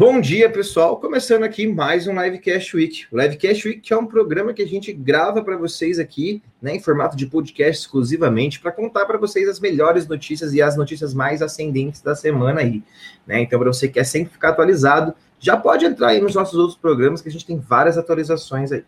Bom dia, pessoal. Começando aqui mais um Livecast Week. O Livecast Week é um programa que a gente grava para vocês aqui, né, em formato de podcast exclusivamente, para contar para vocês as melhores notícias e as notícias mais ascendentes da semana aí, né? Então, para você que quer sempre ficar atualizado, já pode entrar aí nos nossos outros programas, que a gente tem várias atualizações aí.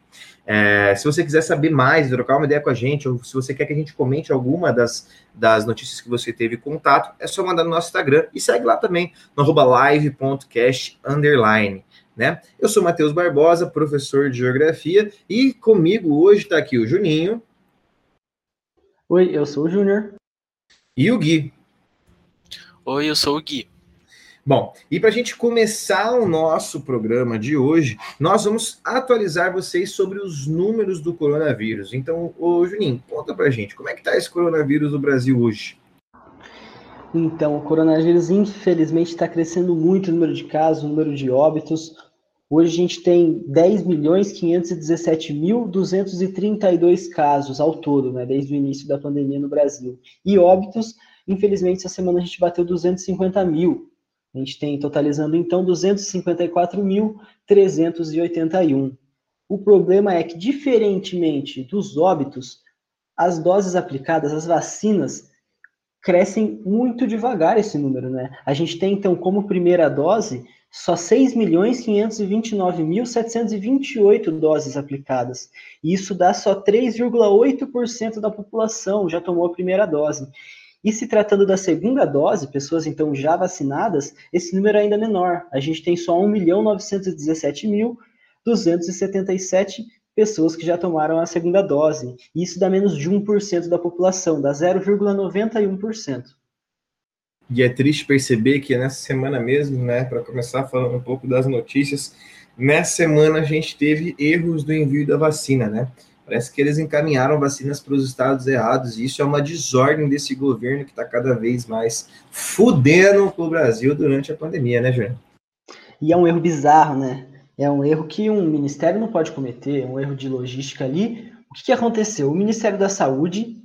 É, se você quiser saber mais, trocar uma ideia com a gente, ou se você quer que a gente comente alguma das, das notícias que você teve contato, é só mandar no nosso Instagram e segue lá também, no live.cast underline. Né? Eu sou Matheus Barbosa, professor de Geografia, e comigo hoje está aqui o Juninho. Oi, eu sou o Júnior. E o Gui. Oi, eu sou o Gui. Bom, e para a gente começar o nosso programa de hoje, nós vamos atualizar vocês sobre os números do coronavírus. Então, ô Juninho, conta para a gente, como é que está esse coronavírus no Brasil hoje? Então, o coronavírus, infelizmente, está crescendo muito o número de casos, o número de óbitos. Hoje a gente tem 10 milhões 517 mil 232 casos ao todo, né, desde o início da pandemia no Brasil. E óbitos, infelizmente, essa semana a gente bateu 250 mil. A gente tem totalizando então 254.381. O problema é que, diferentemente dos óbitos, as doses aplicadas, as vacinas, crescem muito devagar esse número, né? A gente tem então como primeira dose só 6.529.728 doses aplicadas. E isso dá só 3,8% da população já tomou a primeira dose. E se tratando da segunda dose, pessoas então já vacinadas, esse número é ainda menor. A gente tem só 1.917.277 pessoas que já tomaram a segunda dose. Isso dá menos de 1% da população, dá 0,91%. E é triste perceber que nessa semana mesmo, né, para começar falando um pouco das notícias, nessa semana a gente teve erros do envio da vacina, né? Parece que eles encaminharam vacinas para os estados errados, e isso é uma desordem desse governo que está cada vez mais fudendo o Brasil durante a pandemia, né, Júnior? E é um erro bizarro, né? É um erro que um ministério não pode cometer, é um erro de logística ali. O que, que aconteceu? O Ministério da Saúde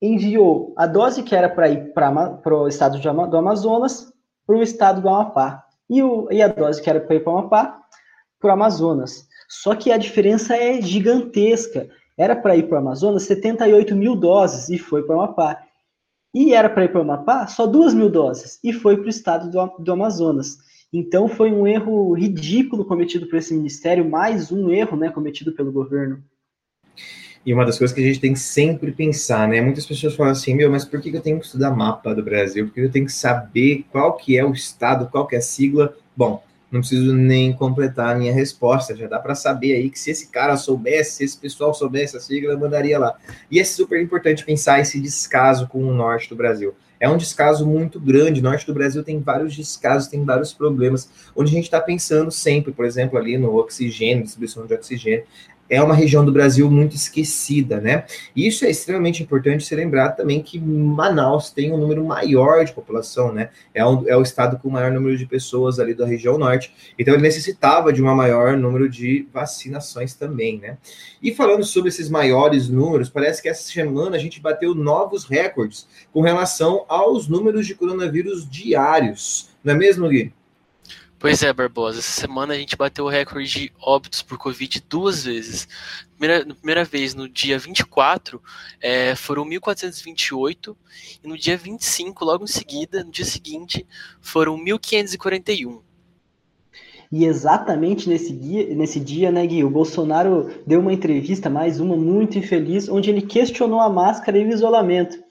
enviou a dose que era para ir para o estado do Amazonas para o estado do Amapá. E, o, e a dose que era para ir para o Amapá para o Amazonas. Só que a diferença é gigantesca. Era para ir para o Amazonas 78 mil doses e foi para o Amapá. E era para ir para o Amapá só 2 mil doses e foi para o estado do, do Amazonas. Então foi um erro ridículo cometido por esse ministério, mais um erro né, cometido pelo governo. E uma das coisas que a gente tem que sempre pensar, né? Muitas pessoas falam assim, meu, mas por que eu tenho que estudar mapa do Brasil? Por que eu tenho que saber qual que é o estado, qual que é a sigla? Bom, não preciso nem completar a minha resposta, já dá para saber aí que se esse cara soubesse, se esse pessoal soubesse a sigla, mandaria lá. E é super importante pensar esse descaso com o norte do Brasil. É um descaso muito grande. O norte do Brasil tem vários descasos, tem vários problemas, onde a gente está pensando sempre, por exemplo, ali no oxigênio, distribuição de oxigênio é uma região do Brasil muito esquecida, né? Isso é extremamente importante ser lembrado também que Manaus tem um número maior de população, né? É, um, é o estado com o maior número de pessoas ali da região norte, então ele necessitava de um maior número de vacinações também, né? E falando sobre esses maiores números, parece que essa semana a gente bateu novos recordes com relação aos números de coronavírus diários, não é mesmo, Gui? Pois é, Barbosa. Essa semana a gente bateu o recorde de óbitos por Covid duas vezes. Primeira, primeira vez, no dia 24, é, foram 1.428, e no dia 25, logo em seguida, no dia seguinte, foram 1.541. E exatamente nesse dia, nesse dia, né, Gui, o Bolsonaro deu uma entrevista, mais uma muito infeliz, onde ele questionou a máscara e o isolamento.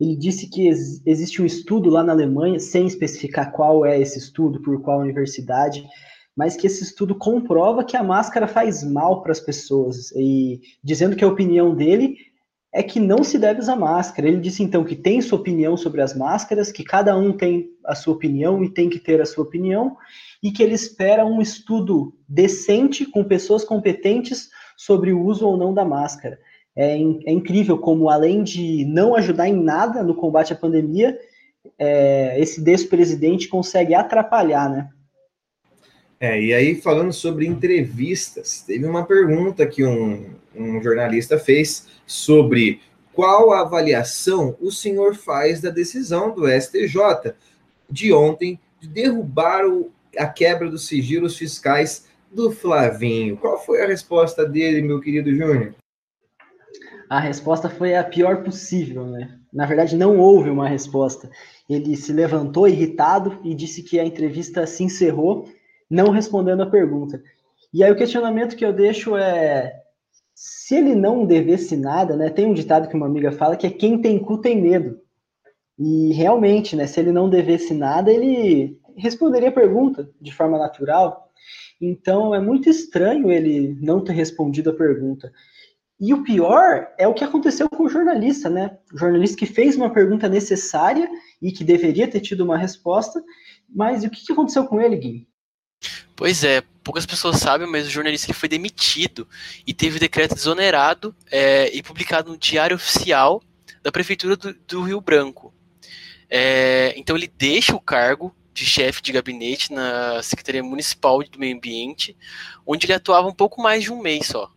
Ele disse que ex existe um estudo lá na Alemanha, sem especificar qual é esse estudo, por qual universidade, mas que esse estudo comprova que a máscara faz mal para as pessoas. E dizendo que a opinião dele é que não se deve usar máscara. Ele disse então que tem sua opinião sobre as máscaras, que cada um tem a sua opinião e tem que ter a sua opinião, e que ele espera um estudo decente com pessoas competentes sobre o uso ou não da máscara. É, é incrível como, além de não ajudar em nada no combate à pandemia, é, esse despresidente consegue atrapalhar, né? É, e aí, falando sobre entrevistas, teve uma pergunta que um, um jornalista fez sobre qual avaliação o senhor faz da decisão do STJ de ontem de derrubar o a quebra dos sigilos fiscais do Flavinho. Qual foi a resposta dele, meu querido Júnior? A resposta foi a pior possível, né? Na verdade, não houve uma resposta. Ele se levantou irritado e disse que a entrevista se encerrou, não respondendo a pergunta. E aí o questionamento que eu deixo é: se ele não devesse nada, né? Tem um ditado que uma amiga fala que é quem tem cu tem medo. E realmente, né? Se ele não devesse nada, ele responderia a pergunta de forma natural. Então é muito estranho ele não ter respondido a pergunta. E o pior é o que aconteceu com o jornalista, né? O jornalista que fez uma pergunta necessária e que deveria ter tido uma resposta, mas o que aconteceu com ele, Gui? Pois é, poucas pessoas sabem, mas o jornalista ele foi demitido e teve o decreto desonerado é, e publicado no Diário Oficial da Prefeitura do, do Rio Branco. É, então ele deixa o cargo de chefe de gabinete na Secretaria Municipal do Meio Ambiente, onde ele atuava um pouco mais de um mês só.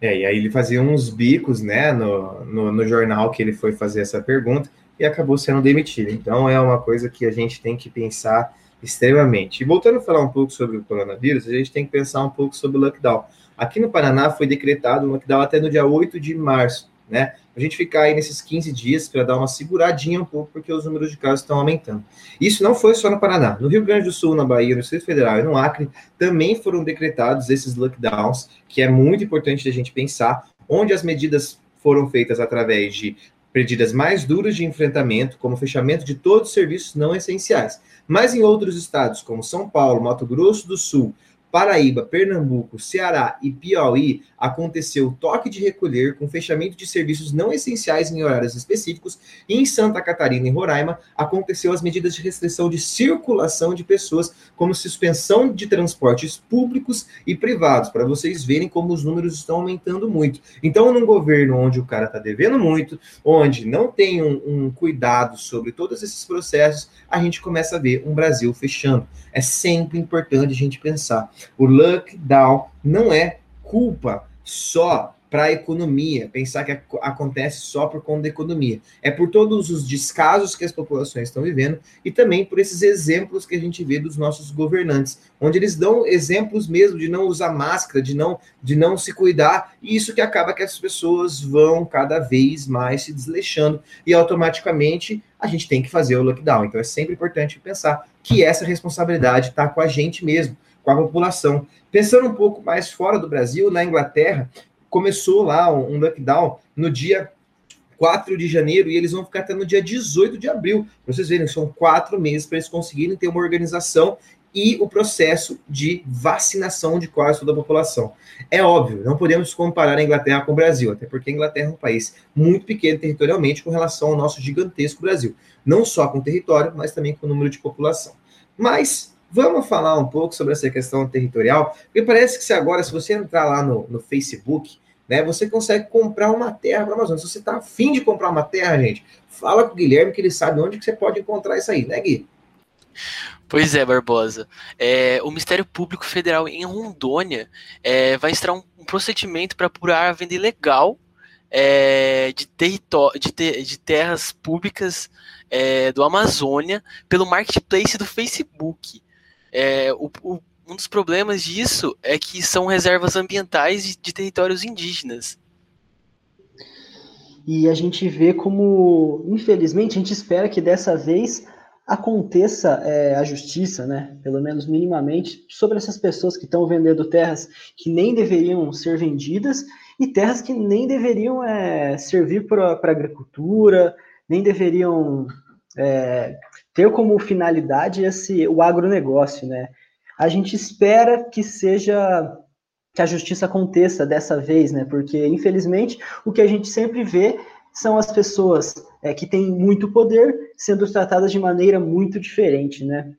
É, e aí ele fazia uns bicos, né, no, no, no, jornal que ele foi fazer essa pergunta e acabou sendo demitido. Então é uma coisa que a gente tem que pensar extremamente. E voltando a falar um pouco sobre o coronavírus, a gente tem que pensar um pouco sobre o lockdown. Aqui no Paraná foi decretado o lockdown até no dia 8 de março, né? A gente ficar aí nesses 15 dias para dar uma seguradinha um pouco, porque os números de casos estão aumentando. Isso não foi só no Paraná. No Rio Grande do Sul, na Bahia, no Distrito Federal e no Acre, também foram decretados esses lockdowns, que é muito importante a gente pensar, onde as medidas foram feitas através de medidas mais duras de enfrentamento, como fechamento de todos os serviços não essenciais. Mas em outros estados, como São Paulo, Mato Grosso do Sul, Paraíba, Pernambuco, Ceará e Piauí, aconteceu toque de recolher com fechamento de serviços não essenciais em horários específicos, e em Santa Catarina e Roraima aconteceu as medidas de restrição de circulação de pessoas, como suspensão de transportes públicos e privados, para vocês verem como os números estão aumentando muito. Então, num governo onde o cara está devendo muito, onde não tem um, um cuidado sobre todos esses processos, a gente começa a ver um Brasil fechando. É sempre importante a gente pensar. O lockdown não é culpa só para a economia, pensar que acontece só por conta da economia. É por todos os descasos que as populações estão vivendo e também por esses exemplos que a gente vê dos nossos governantes, onde eles dão exemplos mesmo de não usar máscara, de não, de não se cuidar, e isso que acaba que as pessoas vão cada vez mais se desleixando e automaticamente a gente tem que fazer o lockdown. Então é sempre importante pensar que essa responsabilidade está com a gente mesmo com a população. Pensando um pouco mais fora do Brasil, na Inglaterra, começou lá um lockdown no dia 4 de janeiro e eles vão ficar até no dia 18 de abril. Pra vocês verem, são quatro meses para eles conseguirem ter uma organização e o processo de vacinação de quase toda a população. É óbvio, não podemos comparar a Inglaterra com o Brasil, até porque a Inglaterra é um país muito pequeno territorialmente com relação ao nosso gigantesco Brasil. Não só com território, mas também com o número de população. Mas Vamos falar um pouco sobre essa questão territorial, porque parece que se agora, se você entrar lá no, no Facebook, né, você consegue comprar uma terra para a Amazônia. Se você está afim de comprar uma terra, gente, fala com o Guilherme que ele sabe onde que você pode encontrar isso aí, né, Gui? Pois é, Barbosa. É, o Ministério Público Federal em Rondônia é, vai extrair um, um procedimento para apurar a venda ilegal é, de, de, te de, terras públicas é, do Amazônia pelo marketplace do Facebook. É, o, o, um dos problemas disso é que são reservas ambientais de, de territórios indígenas. E a gente vê como, infelizmente, a gente espera que dessa vez aconteça é, a justiça, né, pelo menos minimamente, sobre essas pessoas que estão vendendo terras que nem deveriam ser vendidas e terras que nem deveriam é, servir para agricultura, nem deveriam é, ter como finalidade esse o agronegócio, né? A gente espera que seja que a justiça aconteça dessa vez, né? Porque infelizmente o que a gente sempre vê são as pessoas é, que têm muito poder sendo tratadas de maneira muito diferente, né?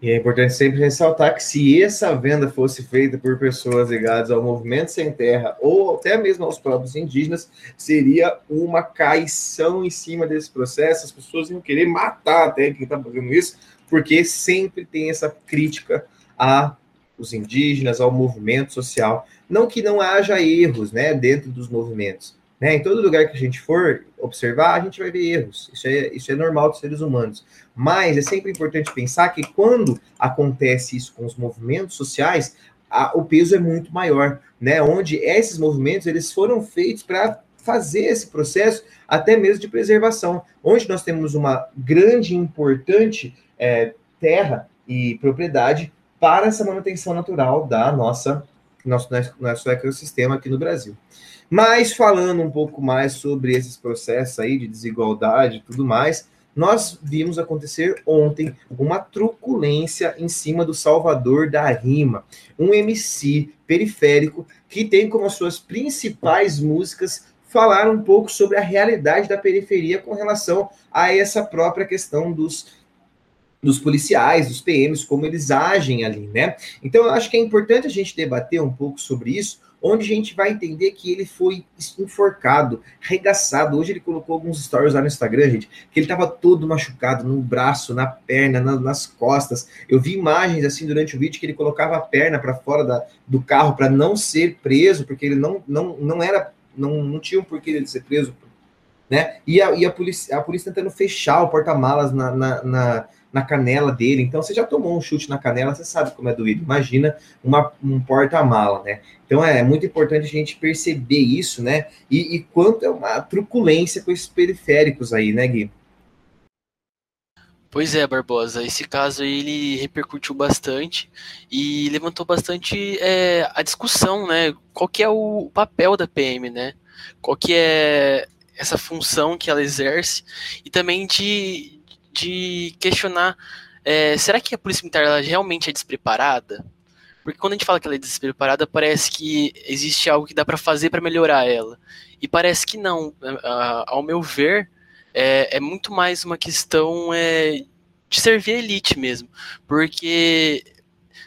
E é importante sempre ressaltar que se essa venda fosse feita por pessoas ligadas ao movimento sem terra ou até mesmo aos próprios indígenas, seria uma caição em cima desse processo. As pessoas iam querer matar até quem está fazendo isso, porque sempre tem essa crítica a os indígenas, ao movimento social. Não que não haja erros né, dentro dos movimentos, Né? Em todo lugar que a gente for observar, a gente vai ver erros. Isso é, isso é normal dos seres humanos. Mas é sempre importante pensar que quando acontece isso com os movimentos sociais, a, o peso é muito maior, né? Onde esses movimentos eles foram feitos para fazer esse processo até mesmo de preservação, onde nós temos uma grande e importante é, terra e propriedade para essa manutenção natural da nossa nosso, nosso ecossistema aqui no Brasil. Mas falando um pouco mais sobre esses processos aí de desigualdade e tudo mais, nós vimos acontecer ontem uma truculência em cima do Salvador da Rima, um MC periférico que tem como suas principais músicas falar um pouco sobre a realidade da periferia com relação a essa própria questão dos dos policiais, dos PMs, como eles agem ali, né? Então, eu acho que é importante a gente debater um pouco sobre isso, onde a gente vai entender que ele foi enforcado, regaçado. Hoje ele colocou alguns stories lá no Instagram, gente, que ele estava todo machucado no braço, na perna, na, nas costas. Eu vi imagens assim durante o vídeo que ele colocava a perna para fora da, do carro para não ser preso, porque ele não, não, não era, não, não tinha um porquê ele ser preso, né? E a, e a polícia, a polícia tentando fechar o porta-malas na, na, na na canela dele. Então, você já tomou um chute na canela, você sabe como é doído. Imagina uma, um porta-mala, né? Então, é muito importante a gente perceber isso, né? E, e quanto é uma truculência com esses periféricos aí, né, Gui? Pois é, Barbosa. Esse caso ele repercutiu bastante e levantou bastante é, a discussão, né? Qual que é o papel da PM, né? Qual que é essa função que ela exerce e também de, de questionar: é, será que a Polícia Militar ela realmente é despreparada? Porque quando a gente fala que ela é despreparada, parece que existe algo que dá para fazer para melhorar ela. E parece que não. Ao meu ver, é, é muito mais uma questão é, de servir a elite mesmo. Porque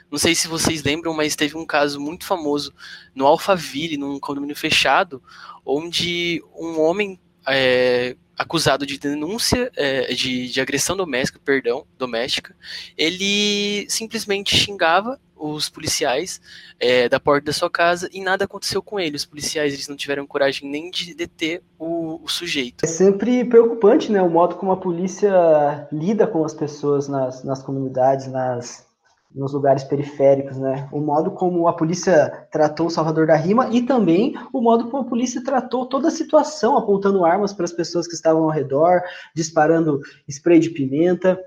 não sei se vocês lembram, mas teve um caso muito famoso no Alphaville, num condomínio fechado, onde um homem é, acusado de denúncia é, de, de agressão doméstica, perdão, doméstica, ele simplesmente xingava os policiais é, da porta da sua casa e nada aconteceu com ele. Os policiais eles não tiveram coragem nem de deter o, o, sujeito. É sempre preocupante, né, o modo como a polícia lida com as pessoas nas, nas comunidades, nas, nos lugares periféricos, né? O modo como a polícia tratou o Salvador da Rima e também o modo como a polícia tratou toda a situação, apontando armas para as pessoas que estavam ao redor, disparando spray de pimenta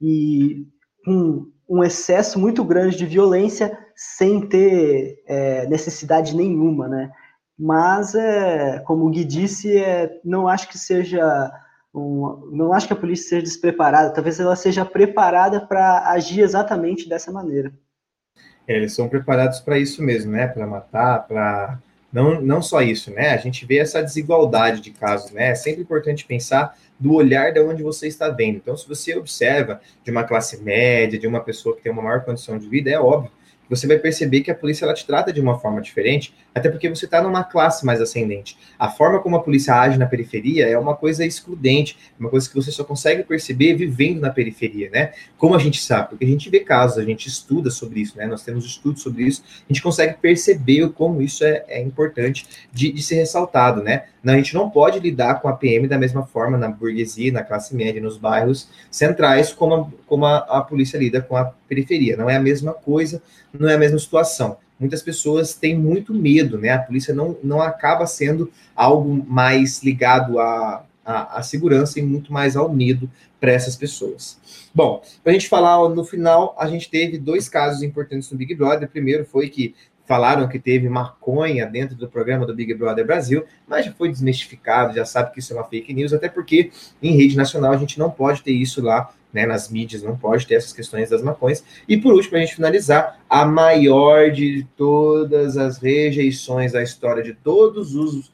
e um, um excesso muito grande de violência sem ter é, necessidade nenhuma, né? Mas, é, como o Gui disse, é, não acho que seja um, não acho que a polícia seja despreparada, talvez ela seja preparada para agir exatamente dessa maneira. É, eles são preparados para isso mesmo, né? Para matar, para não, não só isso, né? A gente vê essa desigualdade de casos, né? É sempre importante pensar do olhar de onde você está vendo. Então, se você observa de uma classe média, de uma pessoa que tem uma maior condição de vida, é óbvio você vai perceber que a polícia ela te trata de uma forma diferente, até porque você está numa classe mais ascendente. A forma como a polícia age na periferia é uma coisa excludente, uma coisa que você só consegue perceber vivendo na periferia, né? Como a gente sabe, porque a gente vê casos, a gente estuda sobre isso, né? Nós temos estudos sobre isso, a gente consegue perceber como isso é, é importante de, de ser ressaltado, né? A gente não pode lidar com a PM da mesma forma na burguesia, na classe média, nos bairros centrais, como como a, a polícia lida com a periferia. Não é a mesma coisa, não é a mesma situação. Muitas pessoas têm muito medo, né? A polícia não, não acaba sendo algo mais ligado à, à, segurança e muito mais ao medo para essas pessoas. Bom, para a gente falar no final, a gente teve dois casos importantes no Big Brother. O primeiro foi que falaram que teve maconha dentro do programa do Big Brother Brasil, mas já foi desmistificado, já sabe que isso é uma fake news, até porque em rede nacional a gente não pode ter isso lá, né, nas mídias, não pode ter essas questões das maconhas. E por último, a gente finalizar, a maior de todas as rejeições da história de todos os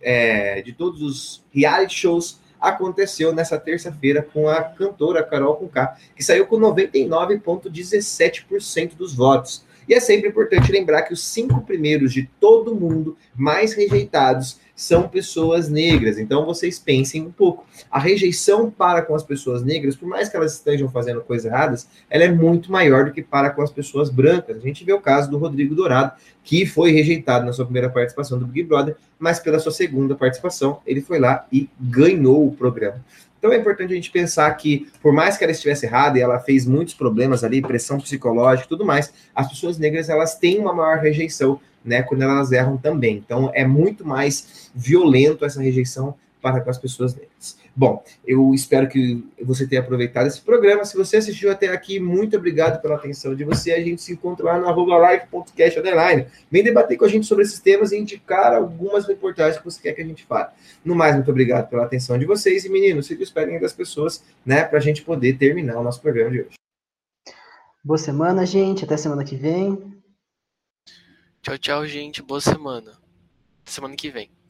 é, de todos os reality shows aconteceu nessa terça-feira com a cantora Carol Conká, que saiu com 99,17% dos votos. E é sempre importante lembrar que os cinco primeiros de todo mundo mais rejeitados são pessoas negras. Então vocês pensem um pouco. A rejeição para com as pessoas negras, por mais que elas estejam fazendo coisas erradas, ela é muito maior do que para com as pessoas brancas. A gente vê o caso do Rodrigo Dourado, que foi rejeitado na sua primeira participação do Big Brother, mas pela sua segunda participação, ele foi lá e ganhou o programa. Então é importante a gente pensar que, por mais que ela estivesse errada e ela fez muitos problemas ali, pressão psicológica e tudo mais, as pessoas negras elas têm uma maior rejeição né, quando elas erram também. Então é muito mais violento essa rejeição para com as pessoas negras. Bom, eu espero que você tenha aproveitado esse programa. Se você assistiu até aqui, muito obrigado pela atenção de você. A gente se encontra lá no arroba live.cast Vem debater com a gente sobre esses temas e indicar algumas reportagens que você quer que a gente fale. No mais, muito obrigado pela atenção de vocês. E, meninos, fico esperem das pessoas, né, para a gente poder terminar o nosso programa de hoje. Boa semana, gente. Até semana que vem. Tchau, tchau, gente. Boa semana. Semana que vem.